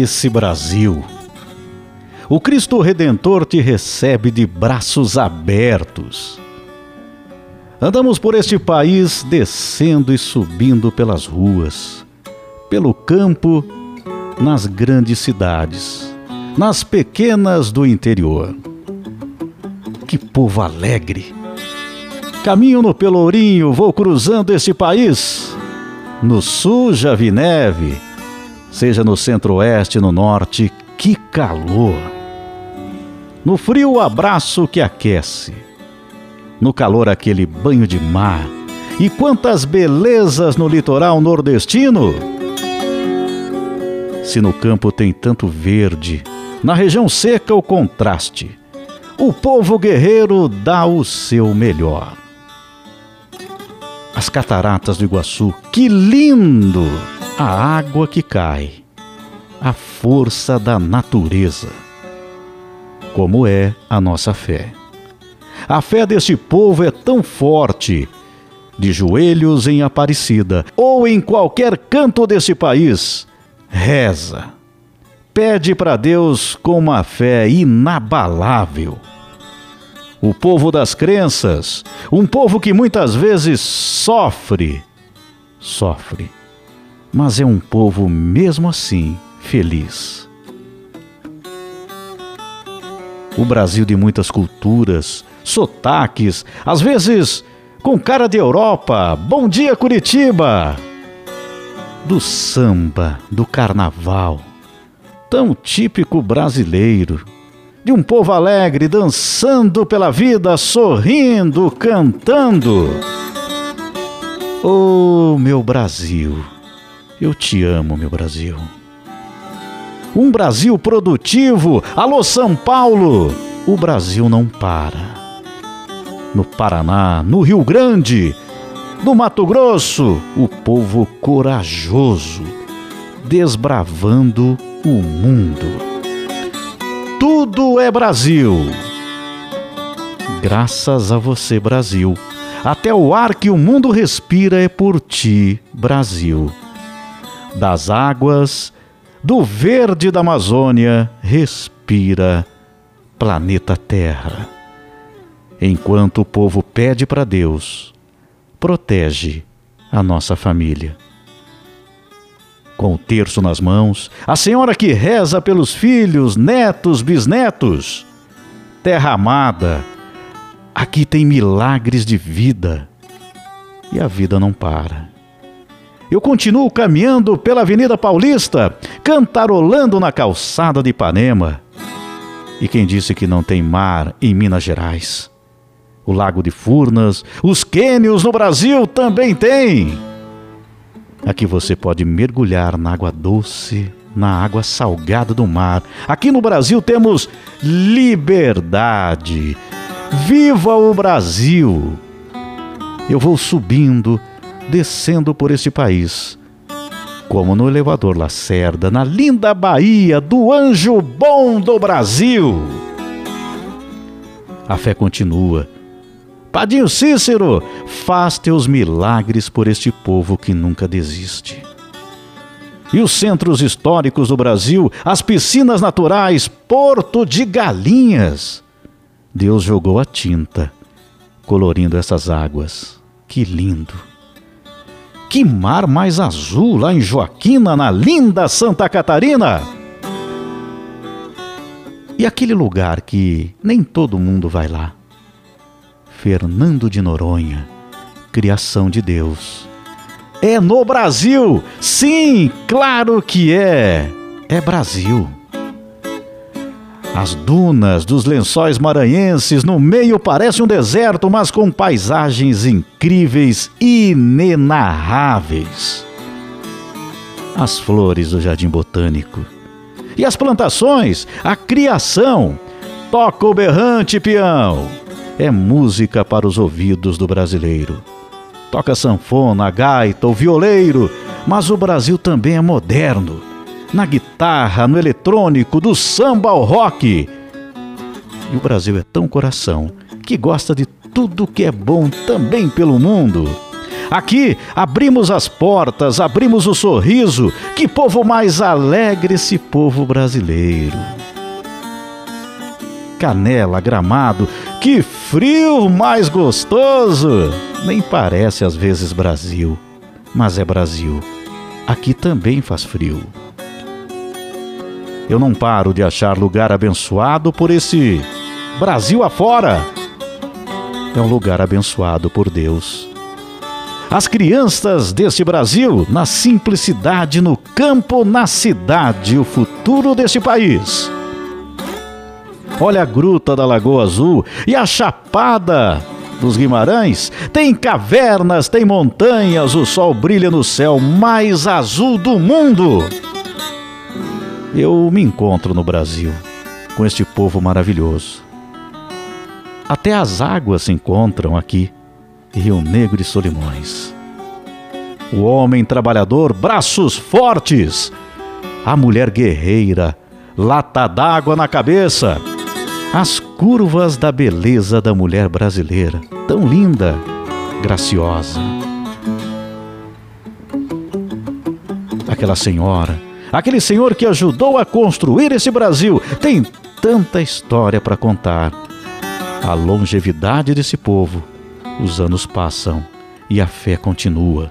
esse Brasil. O Cristo Redentor te recebe de braços abertos. Andamos por este país descendo e subindo pelas ruas, pelo campo, nas grandes cidades, nas pequenas do interior. Que povo alegre! Caminho no Pelourinho, vou cruzando este país. No sul já vi neve, seja no centro-oeste, no norte, que calor! No frio, abraço que aquece no calor aquele banho de mar. E quantas belezas no litoral nordestino! Se no campo tem tanto verde, na região seca o contraste. O povo guerreiro dá o seu melhor. As cataratas do Iguaçu, que lindo! A água que cai, a força da natureza. Como é a nossa fé. A fé deste povo é tão forte. De joelhos em Aparecida ou em qualquer canto deste país, reza. Pede para Deus com uma fé inabalável. O povo das crenças, um povo que muitas vezes sofre, sofre, mas é um povo mesmo assim feliz. O Brasil de muitas culturas, sotaques, às vezes com cara de Europa. Bom dia, Curitiba! Do samba, do carnaval, tão típico brasileiro, de um povo alegre dançando pela vida, sorrindo, cantando. Oh, meu Brasil, eu te amo, meu Brasil. Um Brasil produtivo, alô São Paulo, o Brasil não para no Paraná, no Rio Grande, no Mato Grosso, o povo corajoso, desbravando o mundo. Tudo é Brasil. Graças a você, Brasil. Até o ar que o mundo respira é por ti, Brasil. Das águas, do verde da Amazônia, respira planeta Terra enquanto o povo pede para Deus, protege a nossa família. Com o terço nas mãos, a senhora que reza pelos filhos, netos, bisnetos. Terra amada, aqui tem milagres de vida. E a vida não para. Eu continuo caminhando pela Avenida Paulista, cantarolando na calçada de Ipanema. E quem disse que não tem mar em Minas Gerais? o Lago de Furnas, os cânions no Brasil também tem. Aqui você pode mergulhar na água doce, na água salgada do mar. Aqui no Brasil temos liberdade. Viva o Brasil! Eu vou subindo, descendo por este país, como no elevador Lacerda, na linda Bahia do Anjo Bom do Brasil. A fé continua Padinho Cícero, faz teus milagres por este povo que nunca desiste. E os centros históricos do Brasil, as piscinas naturais, Porto de Galinhas. Deus jogou a tinta, colorindo essas águas. Que lindo! Que mar mais azul lá em Joaquina, na linda Santa Catarina! E aquele lugar que nem todo mundo vai lá Fernando de Noronha, criação de Deus. É no Brasil! Sim, claro que é! É Brasil. As dunas dos lençóis maranhenses no meio parece um deserto, mas com paisagens incríveis, inenarráveis. As flores do jardim botânico e as plantações, a criação. Toca o berrante, peão é música para os ouvidos do brasileiro. Toca sanfona, gaita, o violeiro, mas o Brasil também é moderno. Na guitarra, no eletrônico, do samba ao rock. E o Brasil é tão coração que gosta de tudo que é bom também pelo mundo. Aqui abrimos as portas, abrimos o sorriso. Que povo mais alegre esse povo brasileiro. Canela, gramado, que frio mais gostoso! Nem parece às vezes Brasil, mas é Brasil. Aqui também faz frio. Eu não paro de achar lugar abençoado por esse Brasil afora. É um lugar abençoado por Deus. As crianças deste Brasil, na simplicidade, no campo, na cidade, o futuro deste país. Olha a gruta da Lagoa Azul e a Chapada dos Guimarães. Tem cavernas, tem montanhas, o sol brilha no céu mais azul do mundo. Eu me encontro no Brasil com este povo maravilhoso. Até as águas se encontram aqui, Rio Negro e Solimões. O homem trabalhador, braços fortes. A mulher guerreira, lata d'água na cabeça. As curvas da beleza da mulher brasileira, tão linda, graciosa. Aquela senhora, aquele senhor que ajudou a construir esse Brasil, tem tanta história para contar a longevidade desse povo. Os anos passam e a fé continua.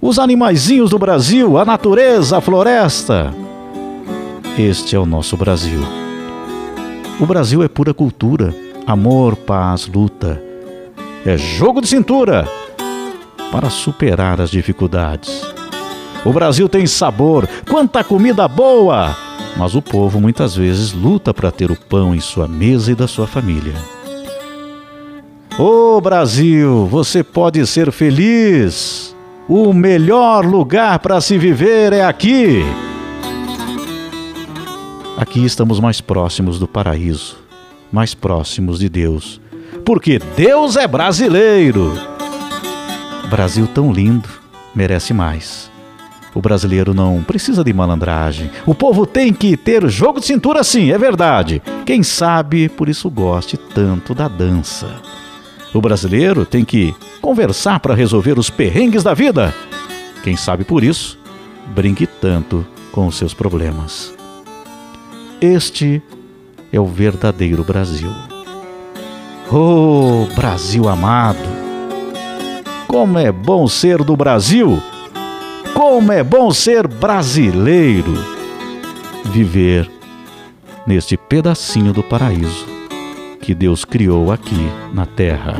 Os animaizinhos do Brasil, a natureza, a floresta. Este é o nosso Brasil. O Brasil é pura cultura, amor, paz, luta. É jogo de cintura para superar as dificuldades. O Brasil tem sabor, quanta comida boa! mas o povo muitas vezes luta para ter o pão em sua mesa e da sua família. Ô oh, Brasil, você pode ser feliz. O melhor lugar para se viver é aqui. Aqui estamos mais próximos do paraíso, mais próximos de Deus, porque Deus é brasileiro. Brasil tão lindo, merece mais. O brasileiro não precisa de malandragem. O povo tem que ter jogo de cintura sim, é verdade. Quem sabe por isso goste tanto da dança. O brasileiro tem que conversar para resolver os perrengues da vida. Quem sabe por isso brinque tanto com os seus problemas. Este é o verdadeiro Brasil. Oh, Brasil amado! Como é bom ser do Brasil! Como é bom ser brasileiro! Viver neste pedacinho do paraíso que Deus criou aqui na terra.